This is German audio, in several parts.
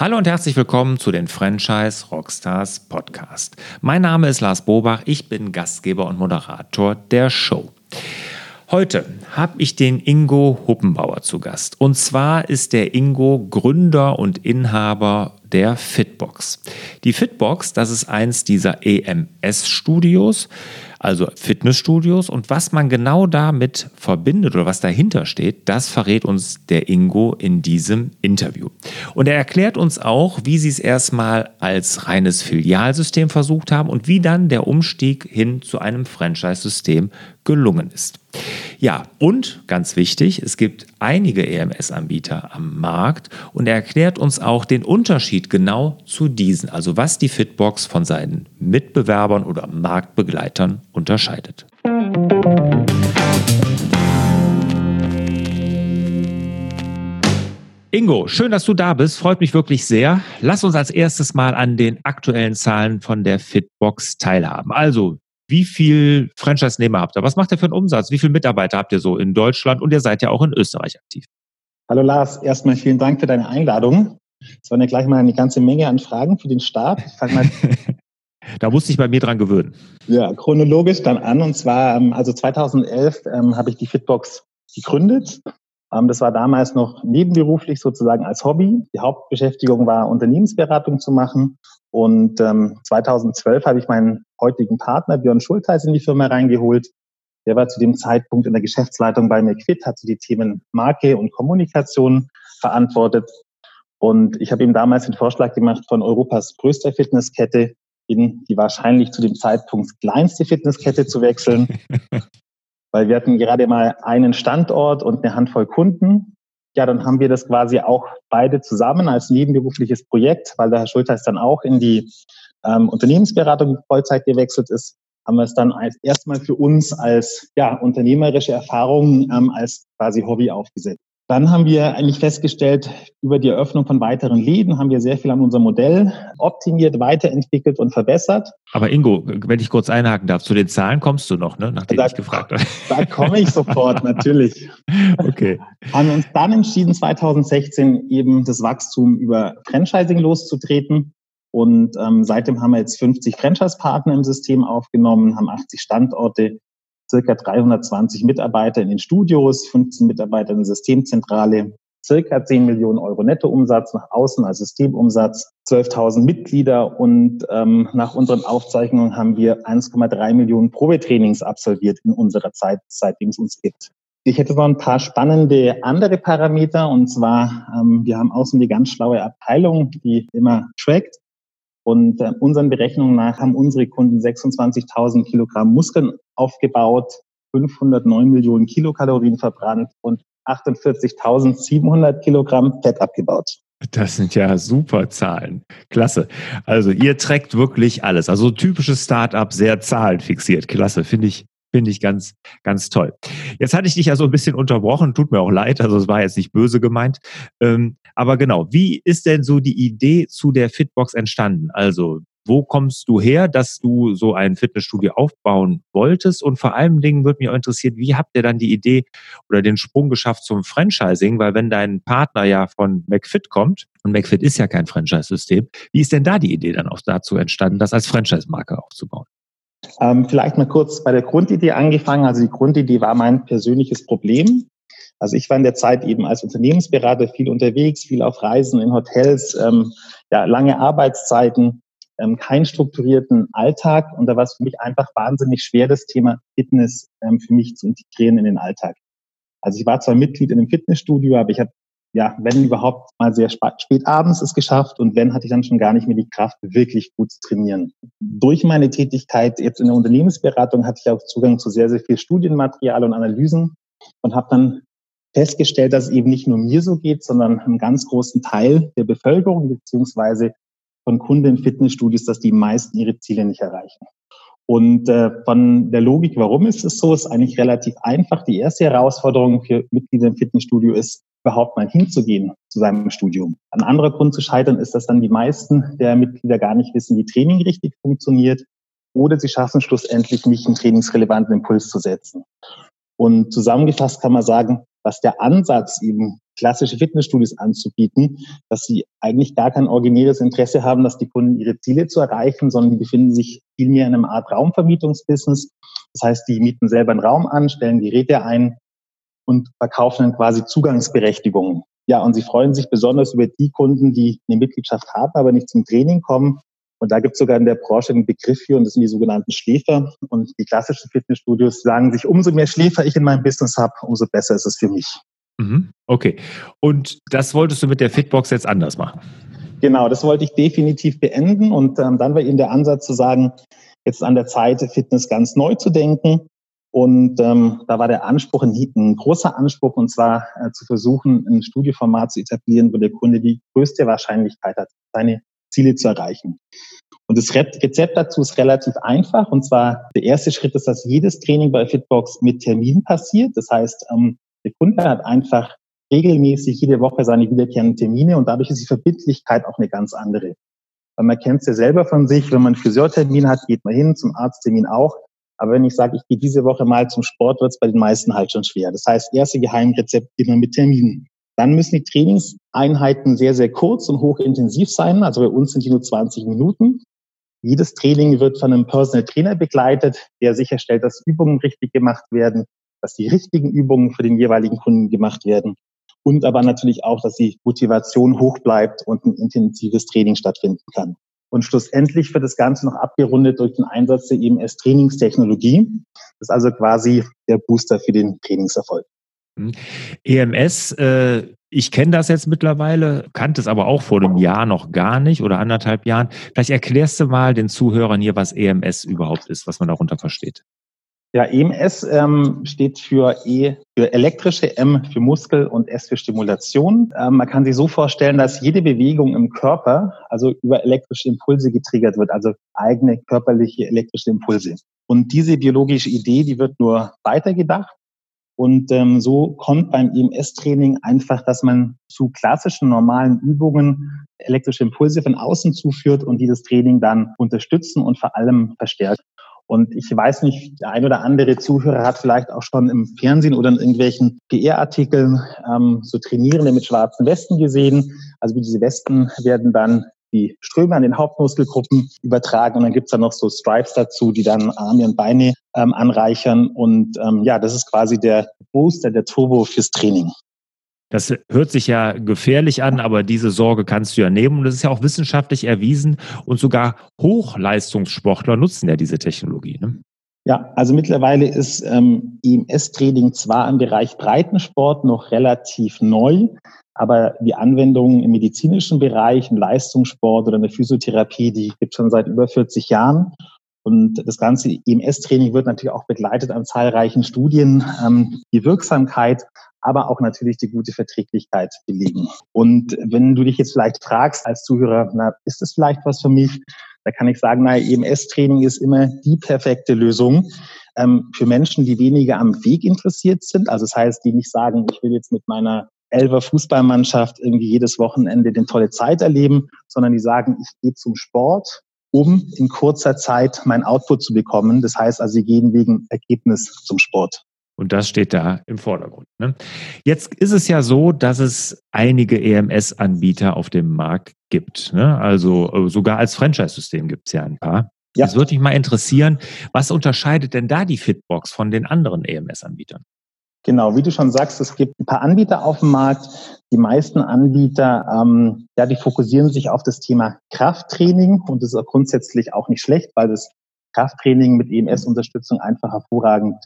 Hallo und herzlich willkommen zu den Franchise Rockstars Podcast. Mein Name ist Lars Bobach, ich bin Gastgeber und Moderator der Show. Heute habe ich den Ingo Huppenbauer zu Gast. Und zwar ist der Ingo Gründer und Inhaber der Fitbox. Die Fitbox, das ist eins dieser EMS-Studios also Fitnessstudios. Und was man genau damit verbindet oder was dahinter steht, das verrät uns der Ingo in diesem Interview. Und er erklärt uns auch, wie sie es erstmal als reines Filialsystem versucht haben und wie dann der Umstieg hin zu einem Franchise-System gelungen ist. Ja, und ganz wichtig, es gibt einige EMS-Anbieter am Markt und er erklärt uns auch den Unterschied genau zu diesen, also was die Fitbox von seinen Mitbewerbern oder Marktbegleitern unterscheidet. Ingo, schön, dass du da bist. Freut mich wirklich sehr. Lass uns als erstes mal an den aktuellen Zahlen von der Fitbox teilhaben. Also, wie viel Franchise-Nehmer habt ihr? Was macht ihr für einen Umsatz? Wie viele Mitarbeiter habt ihr so in Deutschland? Und ihr seid ja auch in Österreich aktiv. Hallo Lars, erstmal vielen Dank für deine Einladung. Es waren ja gleich mal eine ganze Menge an Fragen für den Start. da musste ich bei mir dran gewöhnen. Ja, chronologisch dann an. Und zwar, ähm, also 2011 ähm, habe ich die Fitbox gegründet. Ähm, das war damals noch nebenberuflich sozusagen als Hobby. Die Hauptbeschäftigung war, Unternehmensberatung zu machen. Und ähm, 2012 habe ich meinen heutigen Partner Björn Schulteis in die Firma reingeholt. Der war zu dem Zeitpunkt in der Geschäftsleitung bei McFit, hat so die Themen Marke und Kommunikation verantwortet. Und ich habe ihm damals den Vorschlag gemacht, von Europas größter Fitnesskette in die wahrscheinlich zu dem Zeitpunkt kleinste Fitnesskette zu wechseln. Weil wir hatten gerade mal einen Standort und eine Handvoll Kunden ja, dann haben wir das quasi auch beide zusammen als nebenberufliches Projekt, weil der Herr Schulteis dann auch in die ähm, Unternehmensberatung Vollzeit gewechselt ist, haben wir es dann als, erstmal für uns als ja, unternehmerische Erfahrung ähm, als quasi Hobby aufgesetzt. Dann haben wir eigentlich festgestellt, über die Eröffnung von weiteren Läden haben wir sehr viel an unserem Modell optimiert, weiterentwickelt und verbessert. Aber Ingo, wenn ich kurz einhaken darf, zu den Zahlen kommst du noch, ne? nachdem da, ich gefragt habe. Da komme ich sofort, natürlich. Okay. Haben wir uns dann entschieden, 2016 eben das Wachstum über Franchising loszutreten. Und ähm, seitdem haben wir jetzt 50 Franchise-Partner im System aufgenommen, haben 80 Standorte circa 320 Mitarbeiter in den Studios, 15 Mitarbeiter in der Systemzentrale, circa 10 Millionen Euro Nettoumsatz nach außen als Systemumsatz, 12.000 Mitglieder und ähm, nach unseren Aufzeichnungen haben wir 1,3 Millionen Probetrainings absolviert in unserer Zeit, seitdem es uns gibt. Ich hätte noch ein paar spannende andere Parameter und zwar, ähm, wir haben außen die ganz schlaue Abteilung, die immer trackt. Und äh, unseren Berechnungen nach haben unsere Kunden 26.000 Kilogramm Muskeln aufgebaut, 509 Millionen Kilokalorien verbrannt und 48.700 Kilogramm Fett abgebaut. Das sind ja super Zahlen. Klasse. Also ihr trägt wirklich alles. Also typisches Startup, sehr zahlenfixiert. Klasse, finde ich, finde ich ganz, ganz toll. Jetzt hatte ich dich ja so ein bisschen unterbrochen, tut mir auch leid, also es war jetzt nicht böse gemeint. Ähm, aber genau, wie ist denn so die Idee zu der Fitbox entstanden? Also wo kommst du her, dass du so ein Fitnessstudio aufbauen wolltest? Und vor allen Dingen würde mich auch interessieren, wie habt ihr dann die Idee oder den Sprung geschafft zum Franchising? Weil wenn dein Partner ja von McFit kommt, und McFit ist ja kein Franchise-System, wie ist denn da die Idee dann auch dazu entstanden, das als Franchise-Marke aufzubauen? Ähm, vielleicht mal kurz bei der Grundidee angefangen. Also die Grundidee war mein persönliches Problem. Also ich war in der Zeit eben als Unternehmensberater viel unterwegs, viel auf Reisen in Hotels, ähm, ja, lange Arbeitszeiten, ähm, keinen strukturierten Alltag. Und da war es für mich einfach wahnsinnig schwer, das Thema Fitness ähm, für mich zu integrieren in den Alltag. Also ich war zwar Mitglied in einem Fitnessstudio, aber ich habe ja, wenn überhaupt mal sehr spät abends es geschafft und wenn, hatte ich dann schon gar nicht mehr die Kraft, wirklich gut zu trainieren. Durch meine Tätigkeit jetzt in der Unternehmensberatung hatte ich auch Zugang zu sehr, sehr viel Studienmaterial und Analysen und habe dann festgestellt, dass es eben nicht nur mir so geht, sondern einem ganz großen Teil der Bevölkerung beziehungsweise von Kunden in Fitnessstudios, dass die meisten ihre Ziele nicht erreichen. Und äh, von der Logik, warum ist es so, ist eigentlich relativ einfach. Die erste Herausforderung für Mitglieder im Fitnessstudio ist, überhaupt mal hinzugehen zu seinem Studium. Ein anderer Grund zu scheitern ist, dass dann die meisten der Mitglieder gar nicht wissen, wie Training richtig funktioniert oder sie schaffen schlussendlich nicht, einen trainingsrelevanten Impuls zu setzen. Und zusammengefasst kann man sagen, was der Ansatz eben klassische Fitnessstudios anzubieten, dass sie eigentlich gar kein originäres Interesse haben, dass die Kunden ihre Ziele zu erreichen, sondern die befinden sich vielmehr in einer Art Raumvermietungsbusiness. Das heißt, die mieten selber einen Raum an, stellen Geräte ein und verkaufen dann quasi Zugangsberechtigungen. Ja, und sie freuen sich besonders über die Kunden, die eine Mitgliedschaft haben, aber nicht zum Training kommen. Und da gibt es sogar in der Branche einen Begriff für, und das sind die sogenannten Schläfer. Und die klassischen Fitnessstudios sagen sich, umso mehr Schläfer ich in meinem Business habe, umso besser ist es für mich. Mhm. Okay. Und das wolltest du mit der Fitbox jetzt anders machen? Genau, das wollte ich definitiv beenden. Und ähm, dann war eben der Ansatz zu sagen, jetzt an der Zeit, Fitness ganz neu zu denken. Und ähm, da war der Anspruch ein, ein großer Anspruch, und zwar äh, zu versuchen, ein Studieformat zu etablieren, wo der Kunde die größte Wahrscheinlichkeit hat, seine Ziele zu erreichen. Und das Rezept dazu ist relativ einfach. Und zwar der erste Schritt ist, dass jedes Training bei Fitbox mit Termin passiert. Das heißt, ähm, der Kunde hat einfach regelmäßig jede Woche seine wiederkehrenden Termine und dadurch ist die Verbindlichkeit auch eine ganz andere. Weil man kennt es ja selber von sich, wenn man einen Friseurtermin hat, geht man hin, zum Arzttermin auch. Aber wenn ich sage, ich gehe diese Woche mal zum Sport, wird es bei den meisten halt schon schwer. Das heißt, erste Geheimrezept immer mit Terminen. Dann müssen die Trainingseinheiten sehr, sehr kurz und hochintensiv sein. Also bei uns sind die nur 20 Minuten. Jedes Training wird von einem Personal Trainer begleitet, der sicherstellt, dass Übungen richtig gemacht werden, dass die richtigen Übungen für den jeweiligen Kunden gemacht werden und aber natürlich auch, dass die Motivation hoch bleibt und ein intensives Training stattfinden kann. Und schlussendlich wird das Ganze noch abgerundet durch den Einsatz der EMS-Trainingstechnologie. Das ist also quasi der Booster für den Trainingserfolg. Mhm. EMS, äh, ich kenne das jetzt mittlerweile, kannte es aber auch vor einem Jahr noch gar nicht oder anderthalb Jahren. Vielleicht erklärst du mal den Zuhörern hier, was EMS überhaupt ist, was man darunter versteht. Ja, EMS ähm, steht für E für elektrische, M für Muskel und S für Stimulation. Ähm, man kann sich so vorstellen, dass jede Bewegung im Körper also über elektrische Impulse getriggert wird, also eigene körperliche elektrische Impulse. Und diese biologische Idee, die wird nur weitergedacht. Und ähm, so kommt beim EMS-Training einfach, dass man zu klassischen normalen Übungen elektrische Impulse von außen zuführt und die das Training dann unterstützen und vor allem verstärken. Und ich weiß nicht, der ein oder andere Zuhörer hat vielleicht auch schon im Fernsehen oder in irgendwelchen PR-Artikeln ähm, so Trainierende mit schwarzen Westen gesehen. Also wie diese Westen werden dann die Ströme an den Hauptmuskelgruppen übertragen und dann gibt's dann noch so Stripes dazu, die dann Arme und Beine ähm, anreichern. Und ähm, ja, das ist quasi der Booster, der Turbo fürs Training. Das hört sich ja gefährlich an, aber diese Sorge kannst du ja nehmen. Und das ist ja auch wissenschaftlich erwiesen. Und sogar Hochleistungssportler nutzen ja diese Technologie. Ne? Ja, also mittlerweile ist ähm, EMS-Training zwar im Bereich Breitensport noch relativ neu, aber die Anwendungen im medizinischen Bereich, im Leistungssport oder in der Physiotherapie, die gibt es schon seit über 40 Jahren. Und das ganze EMS-Training wird natürlich auch begleitet an zahlreichen Studien. Ähm, die Wirksamkeit aber auch natürlich die gute Verträglichkeit belegen. Und wenn du dich jetzt vielleicht fragst als Zuhörer, na, ist das vielleicht was für mich? Da kann ich sagen, na, EMS-Training ist immer die perfekte Lösung ähm, für Menschen, die weniger am Weg interessiert sind. Also das heißt, die nicht sagen, ich will jetzt mit meiner Elfer Fußballmannschaft irgendwie jedes Wochenende den tolle Zeit erleben, sondern die sagen, ich gehe zum Sport, um in kurzer Zeit mein Output zu bekommen. Das heißt also, sie gehen wegen Ergebnis zum Sport. Und das steht da im Vordergrund. Ne? Jetzt ist es ja so, dass es einige EMS-Anbieter auf dem Markt gibt. Ne? Also äh, sogar als Franchise-System gibt es ja ein paar. Ja. Es würde mich mal interessieren, was unterscheidet denn da die Fitbox von den anderen EMS-Anbietern? Genau, wie du schon sagst, es gibt ein paar Anbieter auf dem Markt. Die meisten Anbieter, ähm, ja, die fokussieren sich auf das Thema Krafttraining und das ist grundsätzlich auch nicht schlecht, weil das Krafttraining mit EMS-Unterstützung einfach hervorragend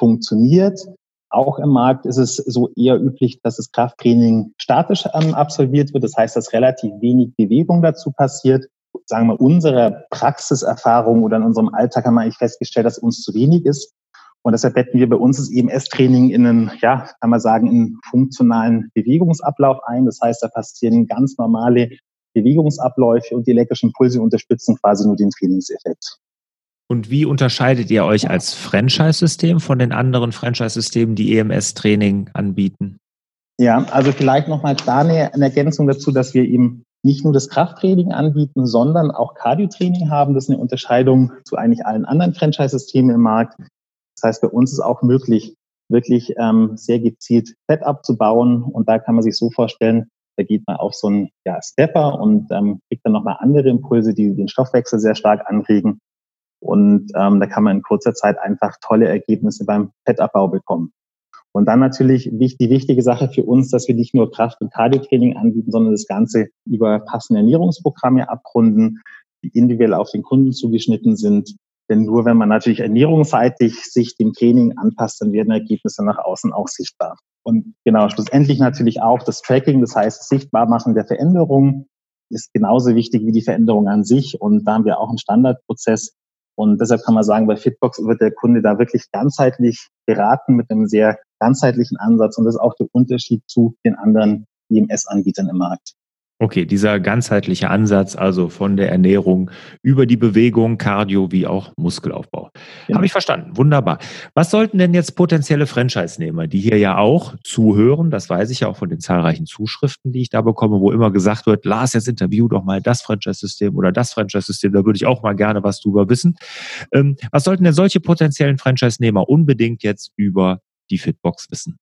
funktioniert. Auch im Markt ist es so eher üblich, dass das Krafttraining statisch ähm, absolviert wird. Das heißt, dass relativ wenig Bewegung dazu passiert. Sagen wir, unsere Praxiserfahrung oder in unserem Alltag haben wir eigentlich festgestellt, dass uns zu wenig ist. Und deshalb betten wir bei uns das EMS-Training in einen, ja, kann man sagen, in funktionalen Bewegungsablauf ein. Das heißt, da passieren ganz normale Bewegungsabläufe und die elektrischen Impulse unterstützen quasi nur den Trainingseffekt. Und wie unterscheidet ihr euch als Franchise-System von den anderen Franchise-Systemen, die EMS-Training anbieten? Ja, also vielleicht nochmal da eine, Ergänzung dazu, dass wir eben nicht nur das Krafttraining anbieten, sondern auch Cardio-Training haben. Das ist eine Unterscheidung zu eigentlich allen anderen Franchise-Systemen im Markt. Das heißt, bei uns ist auch möglich, wirklich ähm, sehr gezielt Fett abzubauen. Und da kann man sich so vorstellen, da geht man auf so einen ja, Stepper und ähm, kriegt dann nochmal andere Impulse, die den Stoffwechsel sehr stark anregen. Und ähm, da kann man in kurzer Zeit einfach tolle Ergebnisse beim Fettabbau bekommen. Und dann natürlich die wichtige Sache für uns, dass wir nicht nur Kraft- und Cardiotraining anbieten, sondern das Ganze über passende Ernährungsprogramme abrunden, die individuell auf den Kunden zugeschnitten sind. Denn nur wenn man natürlich ernährungsseitig sich dem Training anpasst, dann werden Ergebnisse nach außen auch sichtbar. Und genau, schlussendlich natürlich auch das Tracking, das heißt Sichtbarmachen der Veränderungen ist genauso wichtig wie die Veränderung an sich. Und da haben wir auch einen Standardprozess. Und deshalb kann man sagen, bei Fitbox wird der Kunde da wirklich ganzheitlich beraten mit einem sehr ganzheitlichen Ansatz. Und das ist auch der Unterschied zu den anderen EMS-Anbietern im Markt. Okay, dieser ganzheitliche Ansatz, also von der Ernährung über die Bewegung, Cardio wie auch Muskelaufbau. Ja. Habe ich verstanden. Wunderbar. Was sollten denn jetzt potenzielle Franchise-Nehmer, die hier ja auch zuhören, das weiß ich ja auch von den zahlreichen Zuschriften, die ich da bekomme, wo immer gesagt wird, Lars, jetzt interview doch mal das Franchise-System oder das Franchise-System, da würde ich auch mal gerne was drüber wissen. Ähm, was sollten denn solche potenziellen Franchise-Nehmer unbedingt jetzt über die Fitbox wissen?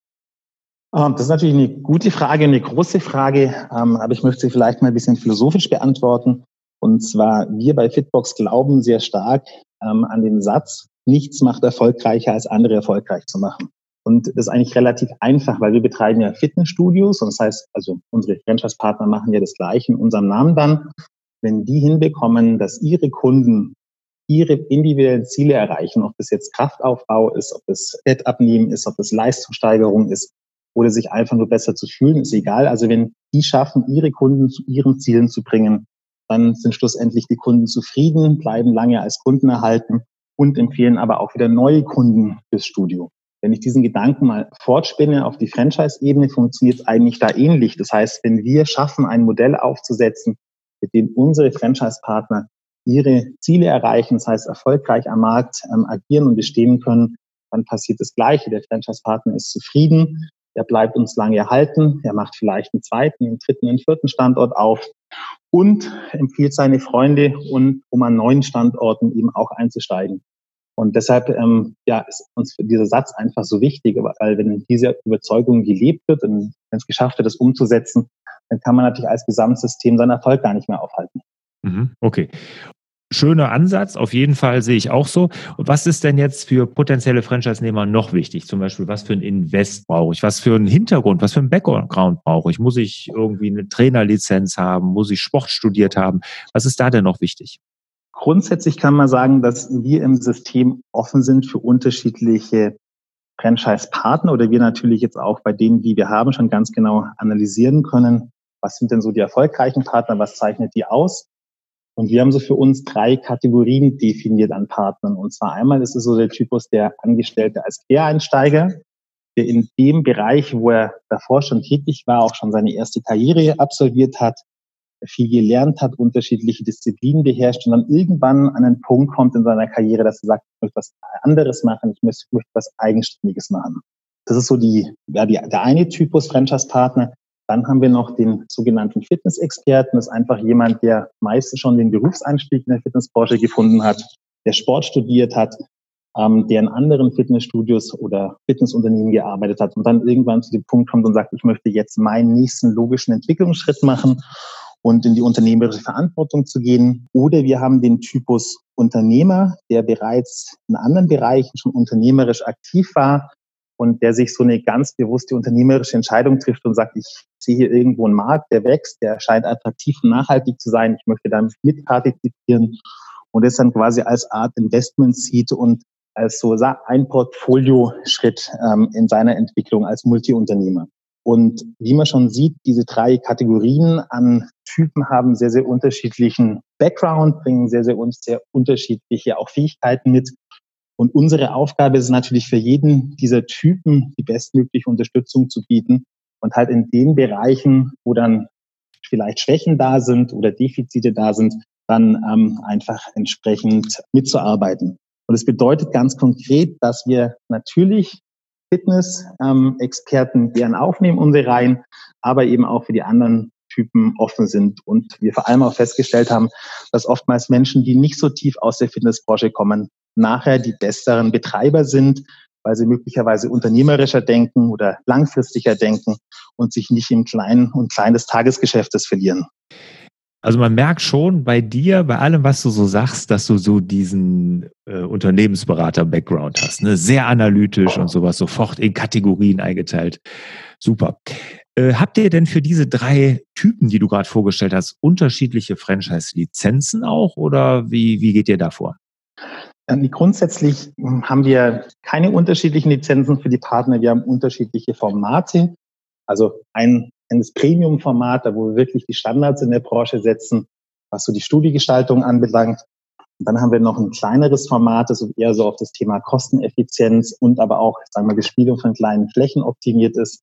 Ähm, das ist natürlich eine gute Frage, eine große Frage, ähm, aber ich möchte sie vielleicht mal ein bisschen philosophisch beantworten. Und zwar, wir bei Fitbox glauben sehr stark ähm, an den Satz, nichts macht erfolgreicher, als andere erfolgreich zu machen. Und das ist eigentlich relativ einfach, weil wir betreiben ja Fitnessstudios und das heißt, also unsere Franchise-Partner machen ja das Gleiche in unserem Namen dann. Wenn die hinbekommen, dass ihre Kunden ihre individuellen Ziele erreichen, ob das jetzt Kraftaufbau ist, ob das Fettabnehmen ist, ob das Leistungssteigerung ist, oder sich einfach nur besser zu fühlen, ist egal. Also wenn die schaffen, ihre Kunden zu ihren Zielen zu bringen, dann sind schlussendlich die Kunden zufrieden, bleiben lange als Kunden erhalten und empfehlen aber auch wieder neue Kunden fürs Studio. Wenn ich diesen Gedanken mal fortspinne auf die Franchise-Ebene, funktioniert es eigentlich da ähnlich. Das heißt, wenn wir schaffen, ein Modell aufzusetzen, mit dem unsere Franchise-Partner ihre Ziele erreichen, das heißt erfolgreich am Markt ähm, agieren und bestehen können, dann passiert das Gleiche. Der Franchise-Partner ist zufrieden, der bleibt uns lange erhalten, er macht vielleicht einen zweiten, einen dritten, einen vierten Standort auf und empfiehlt seine Freunde, und, um an neuen Standorten eben auch einzusteigen. Und deshalb ähm, ja, ist uns dieser Satz einfach so wichtig, weil wenn diese Überzeugung gelebt wird und wenn es geschafft wird, das umzusetzen, dann kann man natürlich als Gesamtsystem seinen Erfolg gar nicht mehr aufhalten. Mhm, okay schöner Ansatz, auf jeden Fall sehe ich auch so. Und was ist denn jetzt für potenzielle Franchise-Nehmer noch wichtig? Zum Beispiel, was für ein Invest brauche ich? Was für einen Hintergrund, was für einen Background brauche ich? Muss ich irgendwie eine Trainerlizenz haben? Muss ich Sport studiert haben? Was ist da denn noch wichtig? Grundsätzlich kann man sagen, dass wir im System offen sind für unterschiedliche Franchise-Partner oder wir natürlich jetzt auch bei denen, die wir haben, schon ganz genau analysieren können, was sind denn so die erfolgreichen Partner, was zeichnet die aus und wir haben so für uns drei Kategorien definiert an Partnern. Und zwar einmal ist es so der Typus der Angestellte als Quereinsteiger, der in dem Bereich, wo er davor schon tätig war, auch schon seine erste Karriere absolviert hat, viel gelernt hat, unterschiedliche Disziplinen beherrscht und dann irgendwann an einen Punkt kommt in seiner Karriere, dass er sagt, ich möchte was anderes machen, ich möchte, was Eigenständiges machen. Das ist so die, ja, die, der eine Typus Franchise-Partner. Dann haben wir noch den sogenannten Fitnessexperten. Das ist einfach jemand, der meistens schon den Berufseinstieg in der Fitnessbranche gefunden hat, der Sport studiert hat, ähm, der in anderen Fitnessstudios oder Fitnessunternehmen gearbeitet hat und dann irgendwann zu dem Punkt kommt und sagt, ich möchte jetzt meinen nächsten logischen Entwicklungsschritt machen und in die unternehmerische Verantwortung zu gehen. Oder wir haben den Typus Unternehmer, der bereits in anderen Bereichen schon unternehmerisch aktiv war, und der sich so eine ganz bewusste unternehmerische Entscheidung trifft und sagt, ich sehe hier irgendwo einen Markt, der wächst, der scheint attraktiv und nachhaltig zu sein, ich möchte damit mitpartizipieren und das dann quasi als Art Investment sieht und als so ein Portfolio-Schritt ähm, in seiner Entwicklung als Multiunternehmer. Und wie man schon sieht, diese drei Kategorien an Typen haben sehr, sehr unterschiedlichen Background, bringen sehr, sehr, sehr unterschiedliche auch Fähigkeiten mit. Und unsere Aufgabe ist natürlich für jeden dieser Typen die bestmögliche Unterstützung zu bieten und halt in den Bereichen, wo dann vielleicht Schwächen da sind oder Defizite da sind, dann ähm, einfach entsprechend mitzuarbeiten. Und es bedeutet ganz konkret, dass wir natürlich Fitness-Experten ähm, gern aufnehmen, unsere Reihen, aber eben auch für die anderen Typen offen sind. Und wir vor allem auch festgestellt haben, dass oftmals Menschen, die nicht so tief aus der Fitnessbranche kommen, nachher die besseren Betreiber sind, weil sie möglicherweise unternehmerischer denken oder langfristiger denken und sich nicht im kleinen und kleinen des Tagesgeschäftes verlieren. Also man merkt schon bei dir, bei allem, was du so sagst, dass du so diesen äh, Unternehmensberater-Background hast. Ne? Sehr analytisch und sowas, sofort in Kategorien eingeteilt. Super. Äh, habt ihr denn für diese drei Typen, die du gerade vorgestellt hast, unterschiedliche Franchise-Lizenzen auch oder wie, wie geht ihr da vor? Grundsätzlich hm, haben wir keine unterschiedlichen Lizenzen für die Partner. Wir haben unterschiedliche Formate. Also ein eines Premium-Format, da wo wir wirklich die Standards in der Branche setzen, was so die Studiegestaltung anbelangt. Und dann haben wir noch ein kleineres Format, das eher so auf das Thema Kosteneffizienz und aber auch, sagen wir, Bespielung von kleinen Flächen optimiert ist.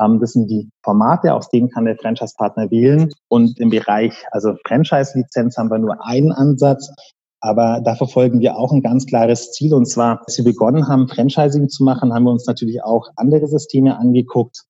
Ähm, das sind die Formate, aus denen kann der Franchise-Partner wählen. Und im Bereich, also Franchise-Lizenz haben wir nur einen Ansatz. Aber da verfolgen wir auch ein ganz klares Ziel. Und zwar, als wir begonnen haben, Franchising zu machen, haben wir uns natürlich auch andere Systeme angeguckt.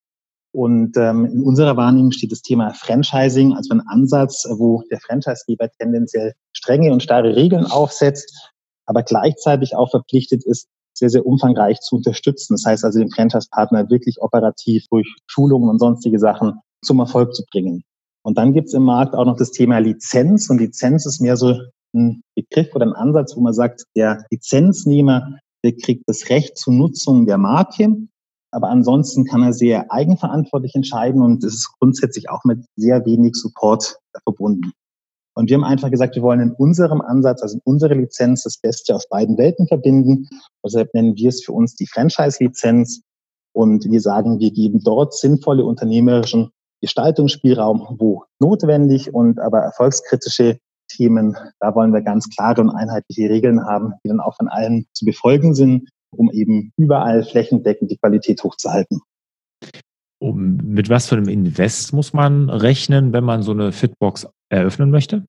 Und ähm, in unserer Wahrnehmung steht das Thema Franchising als ein Ansatz, wo der Franchisegeber tendenziell strenge und starre Regeln aufsetzt, aber gleichzeitig auch verpflichtet ist, sehr, sehr umfangreich zu unterstützen. Das heißt also, den Franchise-Partner wirklich operativ durch Schulungen und sonstige Sachen zum Erfolg zu bringen. Und dann gibt es im Markt auch noch das Thema Lizenz. Und Lizenz ist mehr so ein Begriff oder ein Ansatz, wo man sagt, der Lizenznehmer, der kriegt das Recht zur Nutzung der Marke aber ansonsten kann er sehr eigenverantwortlich entscheiden und es ist grundsätzlich auch mit sehr wenig Support verbunden. Und wir haben einfach gesagt, wir wollen in unserem Ansatz, also in unserer Lizenz, das Beste aus beiden Welten verbinden. Deshalb nennen wir es für uns die Franchise-Lizenz. Und wir sagen, wir geben dort sinnvolle unternehmerischen Gestaltungsspielraum, wo notwendig und aber erfolgskritische Themen, da wollen wir ganz klare und einheitliche Regeln haben, die dann auch von allen zu befolgen sind um eben überall flächendeckend die Qualität hochzuhalten. Um, mit was für einem Invest muss man rechnen, wenn man so eine Fitbox eröffnen möchte?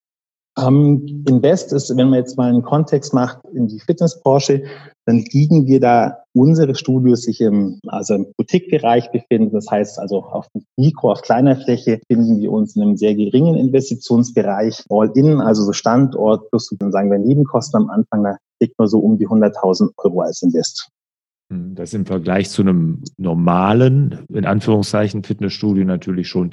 Ähm, Invest ist, wenn man jetzt mal einen Kontext macht in die Fitnessbranche, dann liegen wir da, unsere Studios sich im, also im Boutique-Bereich befinden. Das heißt also auf Mikro, auf kleiner Fläche finden wir uns in einem sehr geringen Investitionsbereich. All-in, also so Standort plus, dann sagen wir Nebenkosten am Anfang, da liegt man so um die 100.000 Euro als Invest. Hm, das ist im Vergleich zu einem normalen, in Anführungszeichen, Fitnessstudio natürlich schon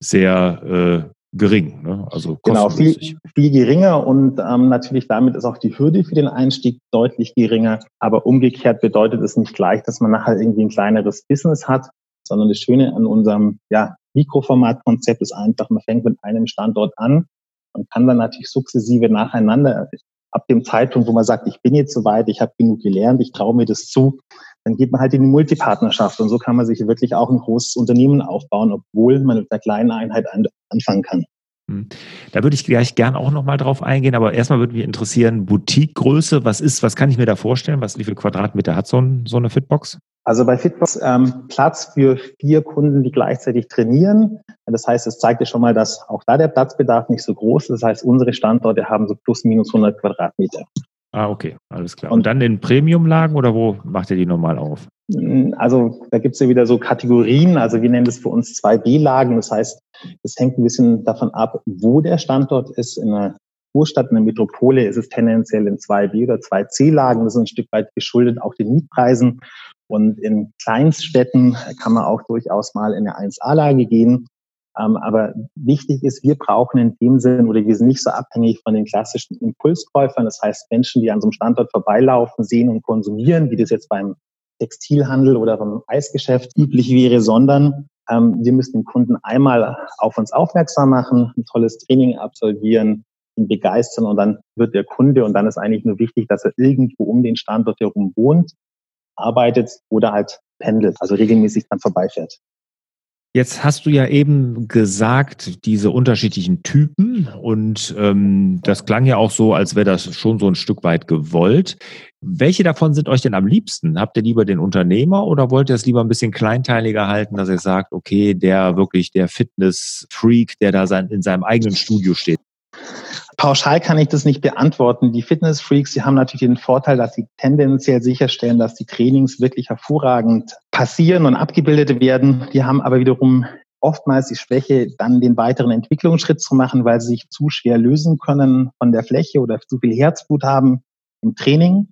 sehr äh, gering. Ne? Also genau, viel, viel geringer und ähm, natürlich damit ist auch die Hürde für den Einstieg deutlich geringer. Aber umgekehrt bedeutet es nicht gleich, dass man nachher irgendwie ein kleineres Business hat, sondern das Schöne an unserem ja, Mikroformatkonzept ist einfach, man fängt mit einem Standort an und kann dann natürlich sukzessive nacheinander ab dem Zeitpunkt, wo man sagt, ich bin jetzt soweit, ich habe genug gelernt, ich traue mir das zu, dann geht man halt in die Multipartnerschaft. Und so kann man sich wirklich auch ein großes Unternehmen aufbauen, obwohl man mit einer kleinen Einheit anfangen kann. Hm. Da würde ich gleich gern auch nochmal drauf eingehen, aber erstmal würde mich interessieren, Boutique-Größe, was ist, was kann ich mir da vorstellen? Was, wie viel Quadratmeter hat so, ein, so eine Fitbox? Also bei Fitbox ähm, Platz für vier Kunden, die gleichzeitig trainieren. Das heißt, es zeigt ja schon mal, dass auch da der Platzbedarf nicht so groß ist. Das heißt, unsere Standorte haben so plus minus 100 Quadratmeter. Ah, okay, alles klar. Und dann in Premium-Lagen oder wo macht ihr die normal auf? Mm, also da gibt es ja wieder so Kategorien. Also wir nennen das für uns zwei B-Lagen. Das heißt, es hängt ein bisschen davon ab, wo der Standort ist. In einer Großstadt, in der Metropole ist es tendenziell in zwei B- oder zwei C-Lagen. Das ist ein Stück weit geschuldet auch den Mietpreisen. Und in Kleinststädten kann man auch durchaus mal in eine 1A-Lage gehen. Ähm, aber wichtig ist, wir brauchen in dem Sinn oder wir sind nicht so abhängig von den klassischen Impulskäufern. Das heißt, Menschen, die an so einem Standort vorbeilaufen, sehen und konsumieren, wie das jetzt beim Textilhandel oder beim Eisgeschäft üblich wäre, sondern ähm, wir müssen den Kunden einmal auf uns aufmerksam machen, ein tolles Training absolvieren, ihn begeistern und dann wird der Kunde und dann ist eigentlich nur wichtig, dass er irgendwo um den Standort herum wohnt, arbeitet oder halt pendelt, also regelmäßig dann vorbeifährt. Jetzt hast du ja eben gesagt, diese unterschiedlichen Typen und ähm, das klang ja auch so, als wäre das schon so ein Stück weit gewollt. Welche davon sind euch denn am liebsten? Habt ihr lieber den Unternehmer oder wollt ihr es lieber ein bisschen kleinteiliger halten, dass ihr sagt, okay, der wirklich der Fitness-Freak, der da sein, in seinem eigenen Studio steht? Pauschal kann ich das nicht beantworten. Die Fitness-Freaks, die haben natürlich den Vorteil, dass sie tendenziell sicherstellen, dass die Trainings wirklich hervorragend passieren und abgebildet werden. Die haben aber wiederum oftmals die Schwäche, dann den weiteren Entwicklungsschritt zu machen, weil sie sich zu schwer lösen können von der Fläche oder zu viel Herzblut haben im Training.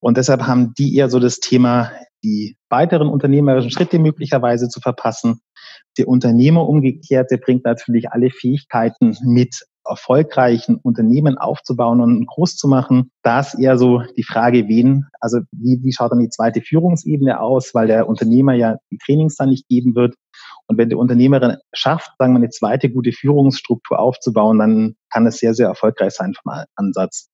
Und deshalb haben die eher so das Thema die weiteren unternehmerischen Schritte möglicherweise zu verpassen. Der Unternehmer umgekehrt, der bringt natürlich alle Fähigkeiten mit, erfolgreichen Unternehmen aufzubauen und groß zu machen. Da ist eher so die Frage, wen, also wie, wie schaut dann die zweite Führungsebene aus, weil der Unternehmer ja die Trainings dann nicht geben wird. Und wenn der Unternehmerin schafft, sagen wir, eine zweite gute Führungsstruktur aufzubauen, dann kann es sehr, sehr erfolgreich sein vom Ansatz.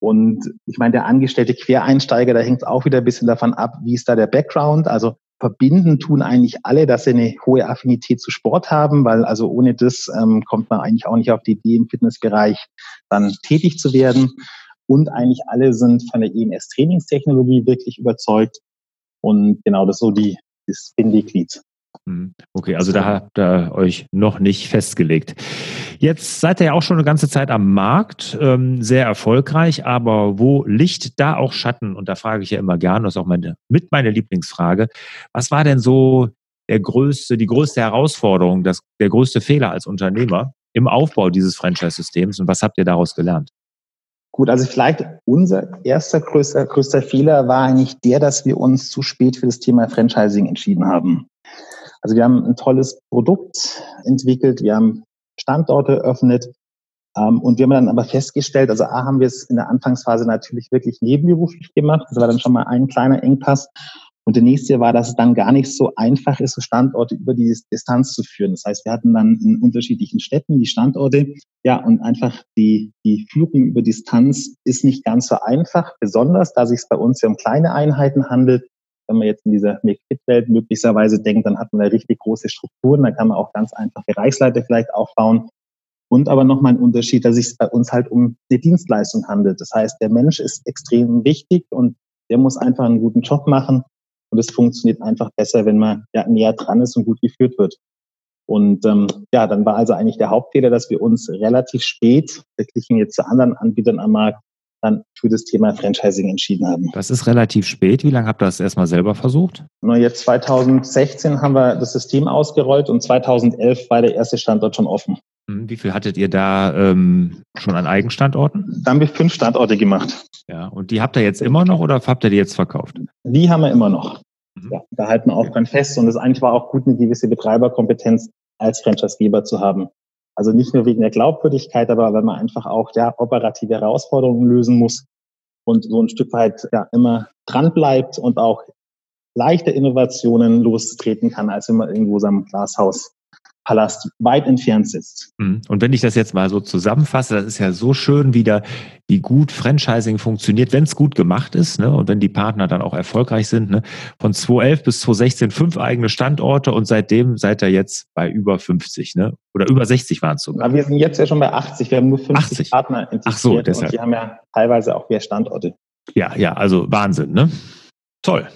Und ich meine, der angestellte Quereinsteiger, da hängt es auch wieder ein bisschen davon ab, wie ist da der Background. Also verbinden tun eigentlich alle, dass sie eine hohe Affinität zu Sport haben, weil also ohne das ähm, kommt man eigentlich auch nicht auf die Idee, im Fitnessbereich dann tätig zu werden. Und eigentlich alle sind von der EMS-Trainingstechnologie wirklich überzeugt. Und genau das so die, das Bindeglied. Hm, okay, also da habt ihr euch noch nicht festgelegt. Jetzt seid ihr ja auch schon eine ganze Zeit am Markt, ähm, sehr erfolgreich, aber wo Licht, da auch Schatten? Und da frage ich ja immer gern, das ist auch meine, mit meine Lieblingsfrage. Was war denn so der größte, die größte Herausforderung, das, der größte Fehler als Unternehmer im Aufbau dieses Franchise-Systems und was habt ihr daraus gelernt? Gut, also vielleicht unser erster größter, größter Fehler war eigentlich der, dass wir uns zu spät für das Thema Franchising entschieden haben. Also wir haben ein tolles Produkt entwickelt, wir haben Standorte eröffnet ähm, und wir haben dann aber festgestellt, also A haben wir es in der Anfangsphase natürlich wirklich nebenberuflich gemacht, das war dann schon mal ein kleiner Engpass. Und der nächste war, dass es dann gar nicht so einfach ist, so Standorte über die Distanz zu führen. Das heißt, wir hatten dann in unterschiedlichen Städten die Standorte. Ja, und einfach die, die Führung über Distanz ist nicht ganz so einfach, besonders da sich es bei uns ja um kleine Einheiten handelt wenn man jetzt in dieser Make-Fit-Welt möglicherweise denkt, dann hat man da richtig große Strukturen, dann kann man auch ganz einfach Bereichsleiter vielleicht aufbauen. Und aber nochmal ein Unterschied, dass es bei uns halt um eine Dienstleistung handelt. Das heißt, der Mensch ist extrem wichtig und der muss einfach einen guten Job machen. Und es funktioniert einfach besser, wenn man ja näher dran ist und gut geführt wird. Und ähm, ja, dann war also eigentlich der Hauptfehler, dass wir uns relativ spät, verglichen jetzt zu anderen Anbietern am Markt, dann für das Thema Franchising entschieden haben. Das ist relativ spät. Wie lange habt ihr das erstmal selber versucht? Na, jetzt 2016 haben wir das System ausgerollt und 2011 war der erste Standort schon offen. Hm, wie viel hattet ihr da ähm, schon an Eigenstandorten? Da haben wir fünf Standorte gemacht. Ja, und die habt ihr jetzt immer noch oder habt ihr die jetzt verkauft? Die haben wir immer noch. Mhm. Ja, da halten wir auch dran fest und es eigentlich war auch gut, eine gewisse Betreiberkompetenz als Franchisegeber zu haben. Also nicht nur wegen der Glaubwürdigkeit, aber weil man einfach auch ja, operative Herausforderungen lösen muss und so ein Stück weit ja, immer dran bleibt und auch leichte Innovationen lostreten kann, als wenn man irgendwo am Glashaus Palast weit entfernt sitzt. Mhm. Und wenn ich das jetzt mal so zusammenfasse, das ist ja so schön wieder, wie gut Franchising funktioniert, wenn es gut gemacht ist ne? und wenn die Partner dann auch erfolgreich sind. Ne? Von 2011 bis 2016 fünf eigene Standorte und seitdem seid ihr jetzt bei über 50 ne? oder über 60 waren es sogar. Aber wir sind jetzt ja schon bei 80, wir haben nur 50 80. Partner Ach so, deshalb. und die haben ja teilweise auch mehr Standorte. Ja, ja, also Wahnsinn, ne? Toll.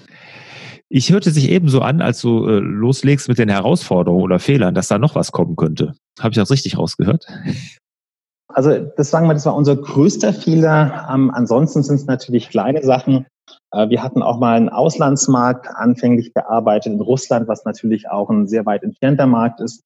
Ich hörte sich ebenso an, als du äh, loslegst mit den Herausforderungen oder Fehlern, dass da noch was kommen könnte. Habe ich das richtig rausgehört? Also das sagen wir, das war unser größter Fehler. Ähm, ansonsten sind es natürlich kleine Sachen. Äh, wir hatten auch mal einen Auslandsmarkt anfänglich bearbeitet in Russland, was natürlich auch ein sehr weit entfernter Markt ist.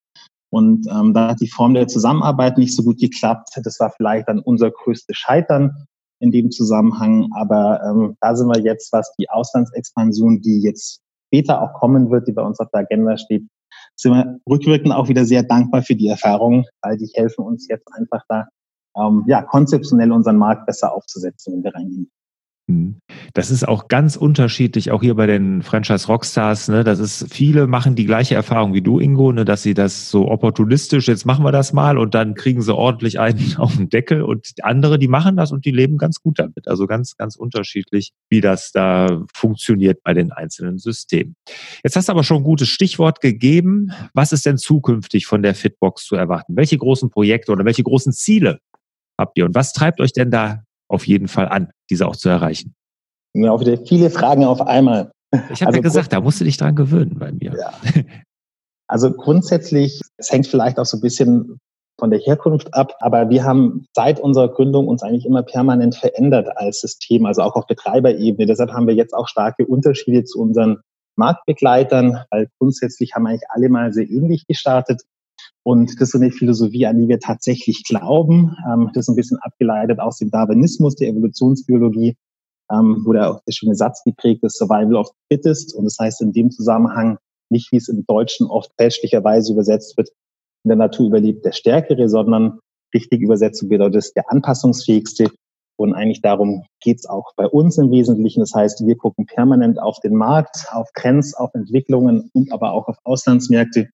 Und ähm, da hat die Form der Zusammenarbeit nicht so gut geklappt. Das war vielleicht dann unser größtes Scheitern in dem Zusammenhang. Aber ähm, da sind wir jetzt, was die Auslandsexpansion, die jetzt später auch kommen wird, die bei uns auf der Agenda steht, sind wir rückwirkend auch wieder sehr dankbar für die Erfahrungen, weil die helfen uns jetzt einfach da, ähm, ja, konzeptionell unseren Markt besser aufzusetzen, wenn wir reingehen. Mhm. Das ist auch ganz unterschiedlich, auch hier bei den Franchise Rockstars. Ne? Das ist, viele machen die gleiche Erfahrung wie du, Ingo, ne? dass sie das so opportunistisch, jetzt machen wir das mal und dann kriegen sie ordentlich einen auf den Deckel und andere, die machen das und die leben ganz gut damit. Also ganz, ganz unterschiedlich, wie das da funktioniert bei den einzelnen Systemen. Jetzt hast du aber schon ein gutes Stichwort gegeben. Was ist denn zukünftig von der Fitbox zu erwarten? Welche großen Projekte oder welche großen Ziele habt ihr und was treibt euch denn da auf jeden Fall an, diese auch zu erreichen. Ja, auch wieder viele Fragen auf einmal. Ich habe also ja gesagt, da musst du dich dran gewöhnen bei mir. Ja. Also grundsätzlich, es hängt vielleicht auch so ein bisschen von der Herkunft ab, aber wir haben seit unserer Gründung uns eigentlich immer permanent verändert als System, also auch auf Betreiberebene. Deshalb haben wir jetzt auch starke Unterschiede zu unseren Marktbegleitern, weil grundsätzlich haben eigentlich alle mal sehr ähnlich gestartet. Und das ist eine Philosophie, an die wir tatsächlich glauben. Ähm, das ist ein bisschen abgeleitet aus dem Darwinismus, der Evolutionsbiologie. ähm, wo der, der schöne Satz geprägt ist, Survival of the Fittest. Und das heißt in dem Zusammenhang nicht, wie es im Deutschen oft fälschlicherweise übersetzt wird, in der Natur überlebt der Stärkere, sondern richtig Übersetzung bedeutet es der anpassungsfähigste. Und eigentlich darum geht's auch bei uns im Wesentlichen. Das heißt, wir gucken permanent auf den Markt, auf Trends, auf Entwicklungen und aber auch auf Auslandsmärkte.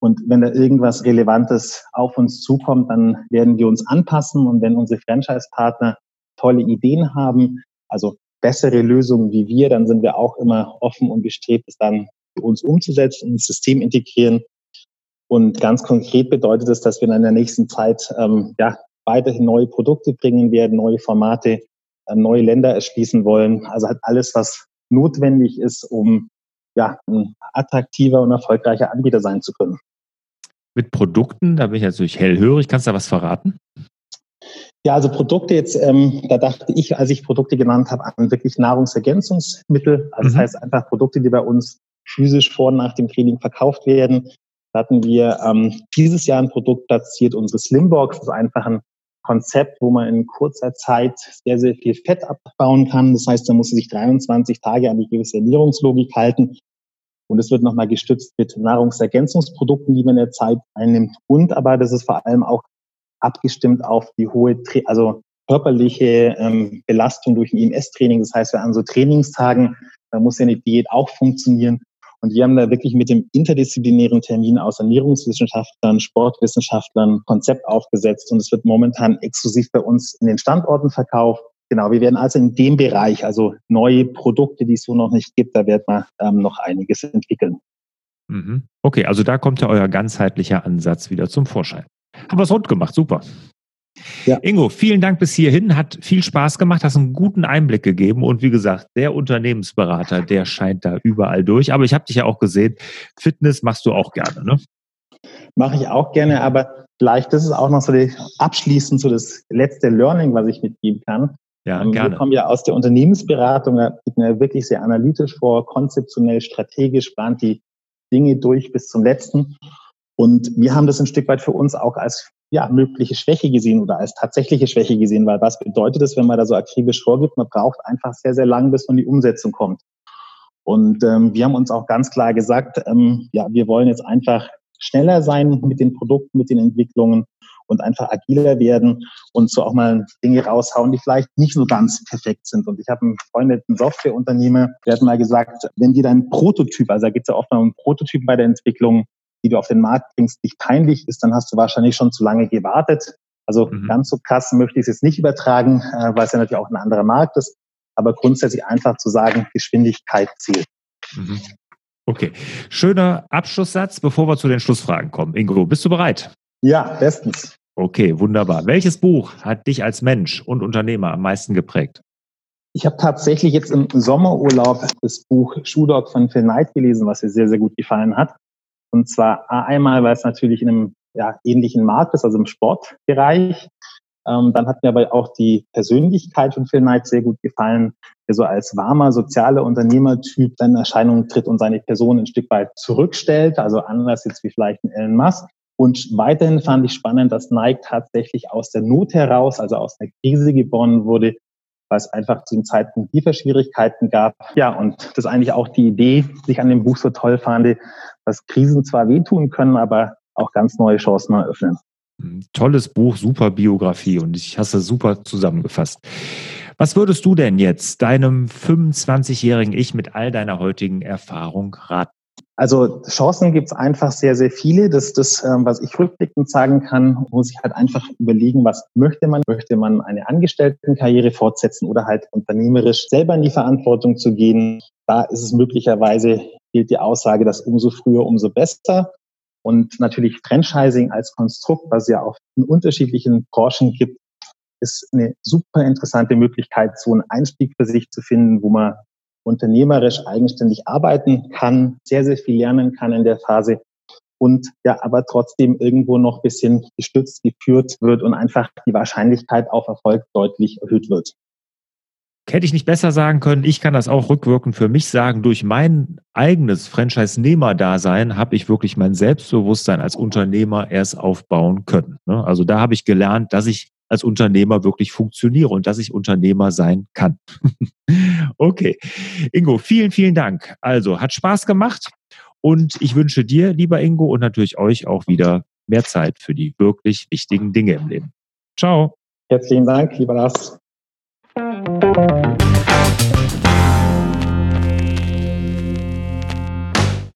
Und wenn da irgendwas Relevantes auf uns zukommt, dann werden wir uns anpassen. Und wenn unsere Franchise-Partner tolle Ideen haben, also bessere Lösungen wie wir, dann sind wir auch immer offen und bestrebt, es dann für uns umzusetzen, ins System integrieren. Und ganz konkret bedeutet es, dass wir in der nächsten Zeit ähm, ja, weiterhin neue Produkte bringen werden, neue Formate, äh, neue Länder erschließen wollen. Also hat alles, was notwendig ist, um ja, ein attraktiver und erfolgreicher Anbieter sein zu können. Mit Produkten, da bin ich natürlich hellhörig. Kannst du da was verraten? Ja, also Produkte jetzt, ähm, da dachte ich, als ich Produkte genannt habe, an wirklich Nahrungsergänzungsmittel. Also mhm. das heißt einfach Produkte, die bei uns physisch vor und nach dem Training verkauft werden. Da hatten wir ähm, dieses Jahr ein Produkt platziert, unsere Slimbox. Das ist einfach ein Konzept, wo man in kurzer Zeit sehr, sehr viel Fett abbauen kann. Das heißt, man muss sich 23 Tage an die gewisse Ernährungslogik halten. Und es wird nochmal gestützt mit Nahrungsergänzungsprodukten, die man in der Zeit einnimmt. Und aber das ist vor allem auch abgestimmt auf die hohe, also körperliche ähm, Belastung durch ein IMS-Training. Das heißt, an so Trainingstagen, da muss ja eine Diät auch funktionieren. Und wir haben da wirklich mit dem interdisziplinären Termin aus Ernährungswissenschaftlern, Sportwissenschaftlern Konzept aufgesetzt. Und es wird momentan exklusiv bei uns in den Standorten verkauft. Genau, wir werden also in dem Bereich, also neue Produkte, die es so noch nicht gibt, da wird man ähm, noch einiges entwickeln. Mhm. Okay, also da kommt ja euer ganzheitlicher Ansatz wieder zum Vorschein. Haben wir es rund gemacht, super. Ja. Ingo, vielen Dank bis hierhin. Hat viel Spaß gemacht, hast einen guten Einblick gegeben. Und wie gesagt, der Unternehmensberater, der scheint da überall durch. Aber ich habe dich ja auch gesehen, Fitness machst du auch gerne, ne? Mache ich auch gerne, aber vielleicht, das ist auch noch so die, abschließend so das letzte Learning, was ich mitgeben kann. Ja, ähm, gerne. Wir kommen ja aus der Unternehmensberatung, da geht man ja wirklich sehr analytisch vor, konzeptionell, strategisch, plant die Dinge durch bis zum letzten. Und wir haben das ein Stück weit für uns auch als ja, mögliche Schwäche gesehen oder als tatsächliche Schwäche gesehen, weil was bedeutet das, wenn man da so akribisch vorgibt? Man braucht einfach sehr, sehr lang, bis man die Umsetzung kommt. Und ähm, wir haben uns auch ganz klar gesagt, ähm, ja, wir wollen jetzt einfach schneller sein mit den Produkten, mit den Entwicklungen und einfach agiler werden und so auch mal Dinge raushauen, die vielleicht nicht so ganz perfekt sind. Und ich habe einen befreundeten Softwareunternehmer, der hat mal gesagt, wenn dir dein Prototyp, also da gibt es ja oft mal einen Prototyp bei der Entwicklung, die du auf den Markt bringst, nicht peinlich ist, dann hast du wahrscheinlich schon zu lange gewartet. Also mhm. ganz so krass möchte ich es jetzt nicht übertragen, äh, weil es ja natürlich auch ein anderer Markt ist. Aber grundsätzlich einfach zu sagen, Geschwindigkeit zählt. Mhm. Okay, schöner Abschlusssatz, bevor wir zu den Schlussfragen kommen. Ingo, bist du bereit? Ja, bestens. Okay, wunderbar. Welches Buch hat dich als Mensch und Unternehmer am meisten geprägt? Ich habe tatsächlich jetzt im Sommerurlaub das Buch Shoe von Phil Knight gelesen, was mir sehr, sehr gut gefallen hat. Und zwar einmal, weil es natürlich in einem ja, ähnlichen Markt ist, also im Sportbereich. Ähm, dann hat mir aber auch die Persönlichkeit von Phil Knight sehr gut gefallen, der so als warmer, sozialer Unternehmertyp dann in Erscheinung tritt und seine Person ein Stück weit zurückstellt, also anders jetzt wie vielleicht ein Elon Musk. Und weiterhin fand ich spannend, dass Nike tatsächlich aus der Not heraus, also aus der Krise geboren wurde, weil es einfach zu dem Zeitpunkt Lieferschwierigkeiten gab. Ja, und das eigentlich auch die Idee, die ich an dem Buch so toll fand, dass Krisen zwar wehtun können, aber auch ganz neue Chancen eröffnen. Hm, tolles Buch, super Biografie und ich hast es super zusammengefasst. Was würdest du denn jetzt deinem 25-jährigen Ich mit all deiner heutigen Erfahrung raten? Also Chancen gibt es einfach sehr, sehr viele. Das ist das, ähm, was ich rückblickend sagen kann, muss ich halt einfach überlegen, was möchte man? Möchte man eine Angestelltenkarriere fortsetzen oder halt unternehmerisch selber in die Verantwortung zu gehen? Da ist es möglicherweise, gilt die Aussage, dass umso früher, umso besser. Und natürlich Franchising als Konstrukt, was ja auch in unterschiedlichen Branchen gibt, ist eine super interessante Möglichkeit, so einen Einstieg für sich zu finden, wo man unternehmerisch eigenständig arbeiten kann, sehr, sehr viel lernen kann in der Phase und ja, aber trotzdem irgendwo noch bisschen gestützt geführt wird und einfach die Wahrscheinlichkeit auf Erfolg deutlich erhöht wird. Hätte ich nicht besser sagen können, ich kann das auch rückwirkend für mich sagen, durch mein eigenes Franchise-Nehmer-Dasein habe ich wirklich mein Selbstbewusstsein als Unternehmer erst aufbauen können. Ne? Also da habe ich gelernt, dass ich als Unternehmer wirklich funktioniere und dass ich Unternehmer sein kann. okay. Ingo, vielen, vielen Dank. Also, hat Spaß gemacht und ich wünsche dir, lieber Ingo, und natürlich euch auch wieder mehr Zeit für die wirklich wichtigen Dinge im Leben. Ciao. Herzlichen Dank, lieber Lars.